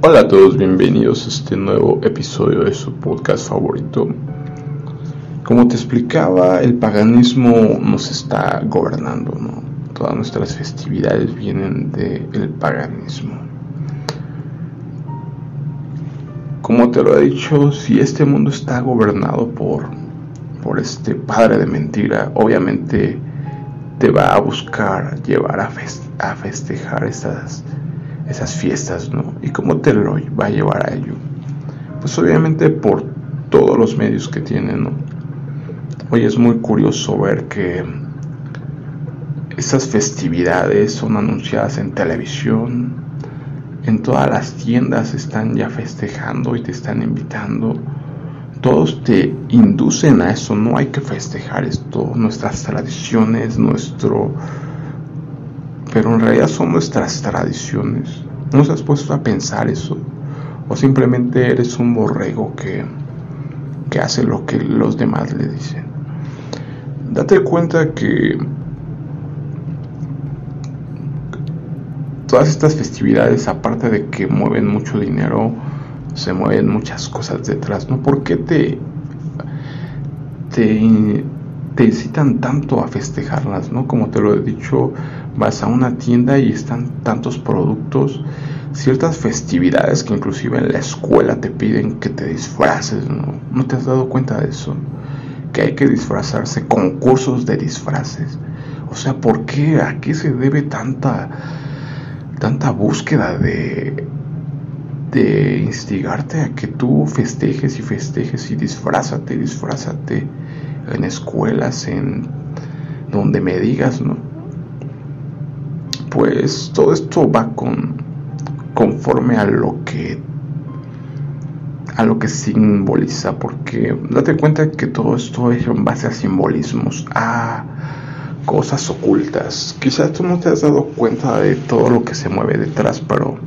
Hola a todos, bienvenidos a este nuevo episodio de su podcast favorito. Como te explicaba, el paganismo nos está gobernando, ¿no? Todas nuestras festividades vienen del paganismo. Como te lo he dicho, si este mundo está gobernado por, por este padre de mentira, obviamente te va a buscar llevar a, a festejar esas esas fiestas, ¿no? ¿Y cómo te lo va a llevar a ello? Pues obviamente por todos los medios que tiene, ¿no? Hoy es muy curioso ver que estas festividades son anunciadas en televisión, en todas las tiendas están ya festejando y te están invitando. Todos te inducen a eso, no hay que festejar esto, nuestras tradiciones, nuestro pero en realidad son nuestras tradiciones. ¿No se has puesto a pensar eso? ¿O simplemente eres un borrego que, que hace lo que los demás le dicen? Date cuenta que todas estas festividades, aparte de que mueven mucho dinero, se mueven muchas cosas detrás, ¿no? ¿Por qué te, te, te incitan tanto a festejarlas, ¿no? Como te lo he dicho, vas a una tienda y están tantos productos, ciertas festividades que inclusive en la escuela te piden que te disfraces, ¿no? ¿No te has dado cuenta de eso? Que hay que disfrazarse, concursos de disfraces. O sea, ¿por qué? ¿A qué se debe tanta, tanta búsqueda de, de instigarte a que tú festejes y festejes y disfrázate, disfrázate en escuelas, en donde me digas, ¿no? Pues todo esto va con conforme a lo que a lo que simboliza porque date cuenta que todo esto es en base a simbolismos a cosas ocultas. Quizás tú no te has dado cuenta de todo lo que se mueve detrás pero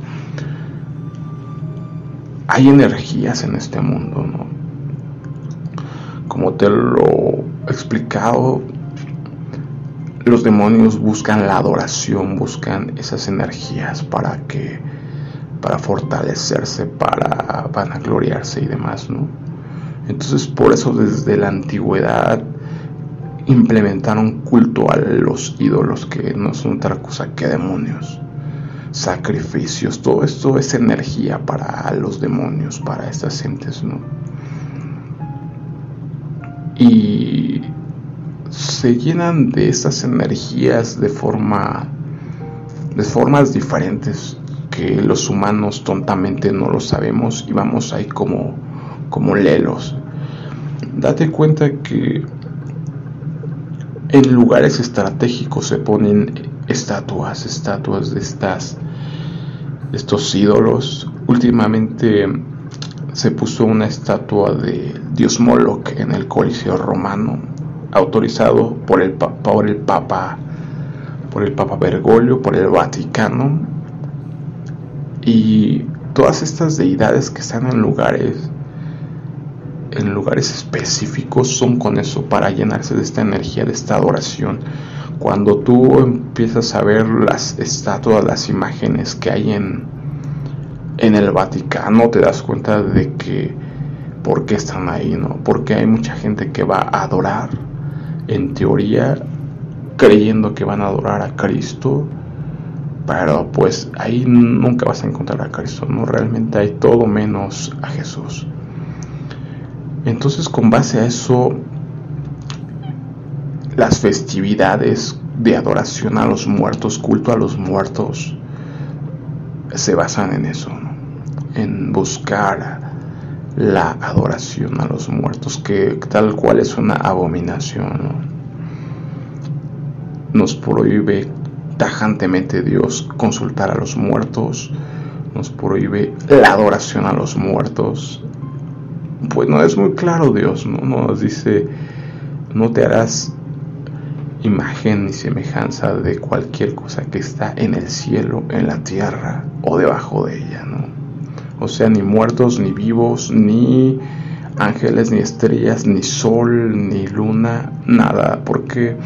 hay energías en este mundo no como te lo he explicado los demonios buscan la adoración, buscan esas energías para que para fortalecerse, para vanagloriarse y demás, ¿no? Entonces, por eso desde la antigüedad implementaron culto a los ídolos que no son otra cosa que demonios, sacrificios, todo esto es energía para los demonios, para estas entes, ¿no? Y se llenan de estas energías de forma de formas diferentes que los humanos tontamente no lo sabemos y vamos ahí como como lelos. Date cuenta que en lugares estratégicos se ponen estatuas, estatuas de estas estos ídolos. Últimamente se puso una estatua de Dios Moloch en el Coliseo Romano autorizado por el, por el Papa, por el Papa Bergoglio, por el Vaticano. Y todas estas deidades que están en lugares en lugares específicos son con eso para llenarse de esta energía de esta adoración. Cuando tú empiezas a ver las estatuas las imágenes que hay en en el Vaticano te das cuenta de que por qué están ahí no porque hay mucha gente que va a adorar en teoría creyendo que van a adorar a Cristo, pero pues ahí nunca vas a encontrar a Cristo, no realmente hay todo menos a Jesús. Entonces con base a eso, las festividades de adoración a los muertos, culto a los muertos, se basan en eso, en buscar la adoración a los muertos, que tal cual es una abominación. Nos prohíbe tajantemente Dios consultar a los muertos, nos prohíbe la adoración a los muertos. Pues no es muy claro Dios, ¿no? Nos dice, no te harás imagen ni semejanza de cualquier cosa que está en el cielo, en la tierra o debajo de ella, ¿no? O sea, ni muertos, ni vivos, ni ángeles, ni estrellas, ni sol, ni luna, nada. Porque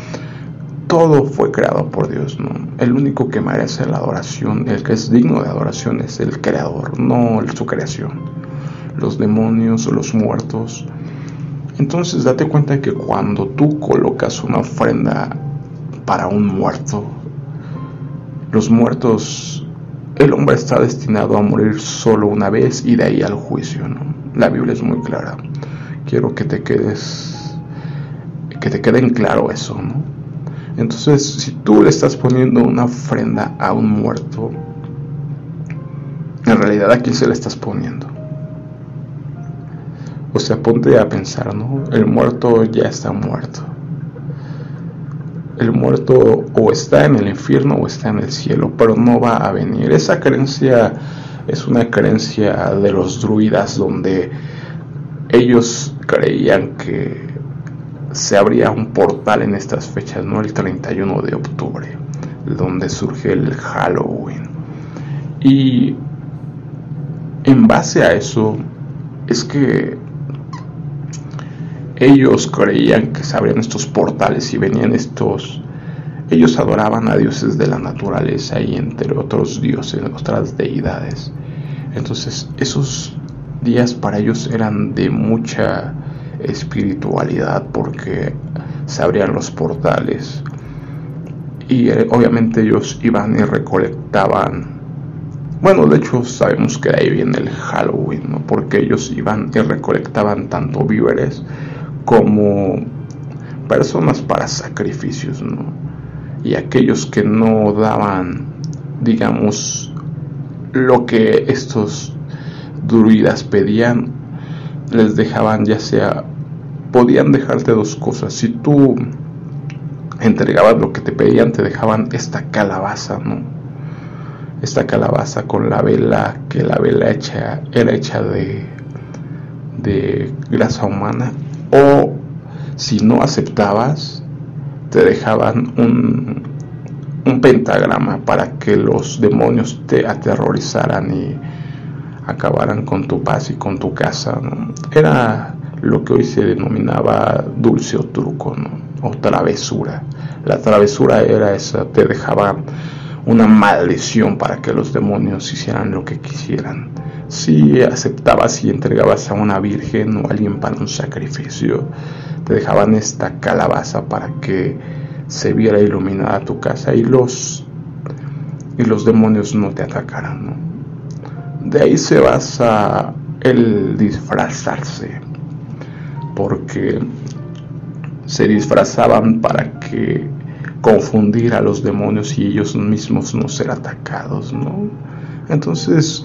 todo fue creado por Dios, ¿no? El único que merece la adoración, el que es digno de adoración es el creador, no su creación. Los demonios, los muertos. Entonces date cuenta que cuando tú colocas una ofrenda para un muerto, los muertos, el hombre está destinado a morir solo una vez y de ahí al juicio, ¿no? La Biblia es muy clara. Quiero que te quedes, que te quede en claro eso, ¿no? Entonces, si tú le estás poniendo una ofrenda a un muerto, en realidad a quién se le estás poniendo. O sea, ponte a pensar, ¿no? El muerto ya está muerto. El muerto o está en el infierno o está en el cielo, pero no va a venir. Esa creencia es una creencia de los druidas donde ellos creían que se abría un portal en estas fechas, ¿no? El 31 de octubre, donde surge el Halloween. Y en base a eso es que ellos creían que se abrían estos portales y venían estos... Ellos adoraban a dioses de la naturaleza y entre otros dioses, otras deidades. Entonces esos días para ellos eran de mucha espiritualidad porque se abrían los portales. Y eh, obviamente ellos iban y recolectaban. Bueno de hecho sabemos que de ahí viene el Halloween porque ellos iban y recolectaban tanto víveres como personas para sacrificios y aquellos que no daban digamos lo que estos druidas pedían les dejaban ya sea, podían dejarte dos cosas. Si tú entregabas lo que te pedían, te dejaban esta calabaza, ¿no? Esta calabaza con la vela, que la vela hecha, era hecha de, de grasa humana. O si no aceptabas, te dejaban un, pentagrama para que los demonios te aterrorizaran y acabaran con tu paz y con tu casa. Era lo que hoy se denominaba dulce o truco o travesura. La travesura era esa, te dejaba una maldición para que los demonios hicieran lo que quisieran. Si aceptabas y entregabas a una virgen o a alguien para un sacrificio, te dejaban esta calabaza para que se viera iluminada tu casa y los, y los demonios no te atacaran. De ahí se basa el disfrazarse, porque se disfrazaban para que confundir a los demonios y ellos mismos no ser atacados, ¿no? Entonces,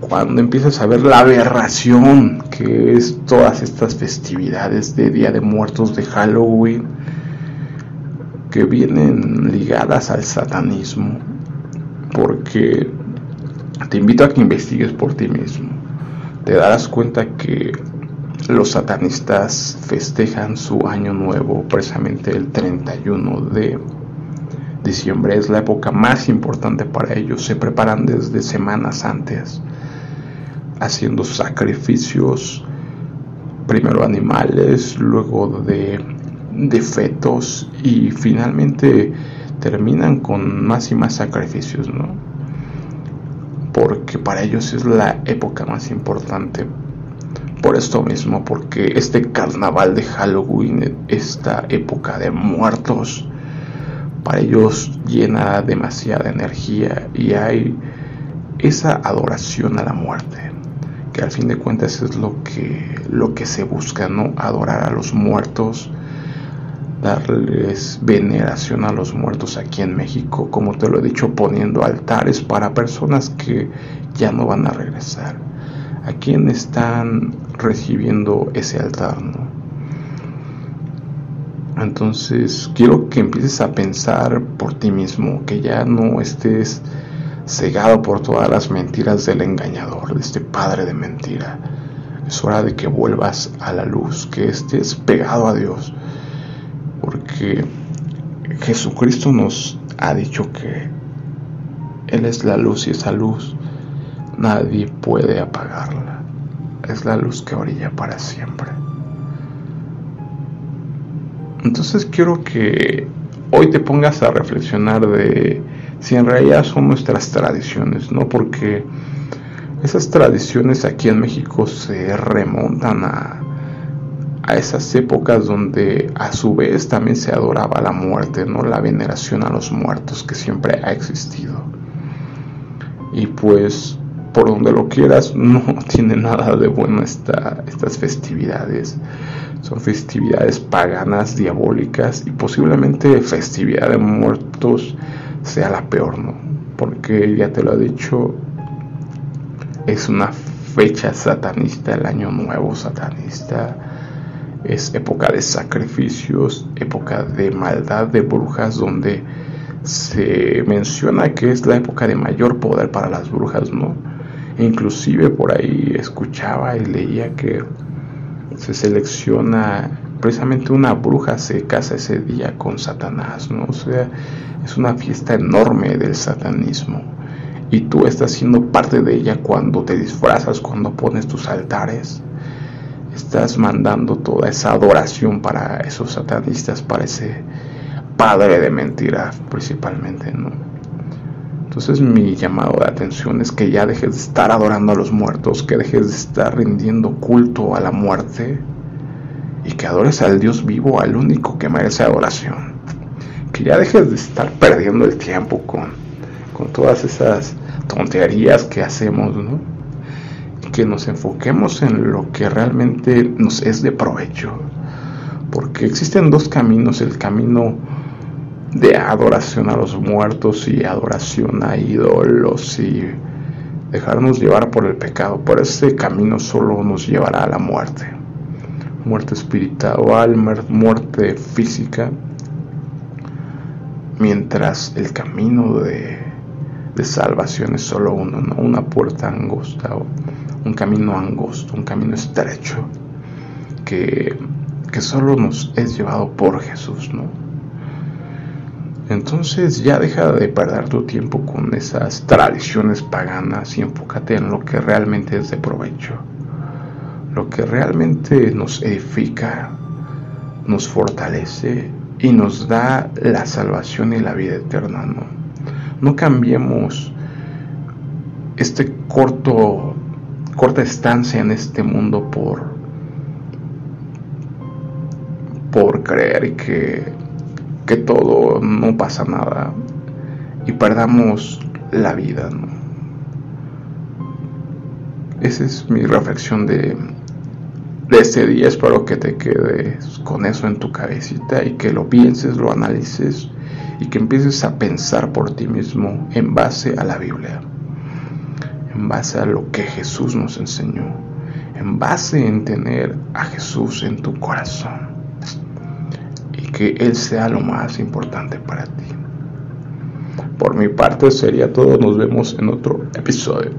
cuando empiezas a ver la aberración que es todas estas festividades de Día de Muertos de Halloween, que vienen ligadas al satanismo, porque te invito a que investigues por ti mismo. Te darás cuenta que los satanistas festejan su año nuevo precisamente el 31 de diciembre. Es la época más importante para ellos. Se preparan desde semanas antes, haciendo sacrificios, primero animales, luego de, de fetos y finalmente terminan con más y más sacrificios, ¿no? porque para ellos es la época más importante. Por esto mismo, porque este carnaval de Halloween, esta época de muertos, para ellos llena demasiada energía y hay esa adoración a la muerte, al fin de cuentas es lo que, lo que se busca, ¿no? Adorar a los muertos darles veneración a los muertos aquí en México, como te lo he dicho, poniendo altares para personas que ya no van a regresar. ¿A quién están recibiendo ese altar? Entonces quiero que empieces a pensar por ti mismo, que ya no estés cegado por todas las mentiras del engañador, de este padre de mentira. Es hora de que vuelvas a la luz, que estés pegado a Dios porque Jesucristo nos ha dicho que Él es la luz y esa luz nadie puede apagarla. Es la luz que brilla para siempre. Entonces quiero que hoy te pongas a reflexionar de si en realidad son nuestras tradiciones, ¿no? Porque esas tradiciones aquí en México se remontan a, a esas épocas donde a su vez también se adoraba la muerte, ¿no? La veneración a los muertos que siempre ha existido. Y pues por donde lo quieras, no tiene nada de bueno esta, estas festividades. Son festividades paganas, diabólicas y posiblemente festividad de muertos sea la peor, ¿no? Porque ya te lo he dicho, es una fecha satanista, el año nuevo satanista. Es época de sacrificios, época de maldad de brujas, donde se menciona que es la época de mayor poder para las brujas, ¿no? Inclusive por ahí escuchaba y leía que se selecciona precisamente una bruja se casa ese día con Satanás, ¿no? O sea, es una fiesta enorme del satanismo. Y tú estás siendo parte de ella cuando te disfrazas, cuando pones tus altares. Estás mandando toda esa adoración para esos satanistas, para ese padre de mentiras principalmente, ¿no? Entonces mi llamado de atención es que ya dejes de estar adorando a los muertos, que dejes de estar rindiendo culto a la muerte y que adores al Dios vivo, al único que merece adoración. Que ya dejes de estar perdiendo el tiempo con, con todas esas tonterías que hacemos, ¿no? Que nos enfoquemos en lo que realmente nos es de provecho. Porque existen dos caminos, el camino de adoración a los muertos y adoración a ídolos y dejarnos llevar por el pecado. Por ese camino solo nos llevará a la muerte. Muerte espiritual, muerte física. Mientras el camino de, de salvación es solo uno, ¿no? una puerta angosta, un camino angosto, un camino estrecho que, que solo nos es llevado por Jesús, ¿no? Entonces ya deja de perder tu tiempo con esas tradiciones paganas y enfócate en lo que realmente es de provecho. Lo que realmente nos edifica, nos fortalece y nos da la salvación y la vida eterna. No, no cambiemos este corto, corta estancia en este mundo por, por creer que que todo no pasa nada y perdamos la vida. Esa es mi reflexión de, de este día. Espero que te quedes con eso en tu cabecita y que lo pienses, lo analices y que empieces a pensar por ti mismo en base a la Biblia, en base a lo que Jesús nos enseñó, en base en tener a Jesús en tu corazón que Él sea lo más importante para ti. Por mi parte sería todo, nos vemos en otro episodio.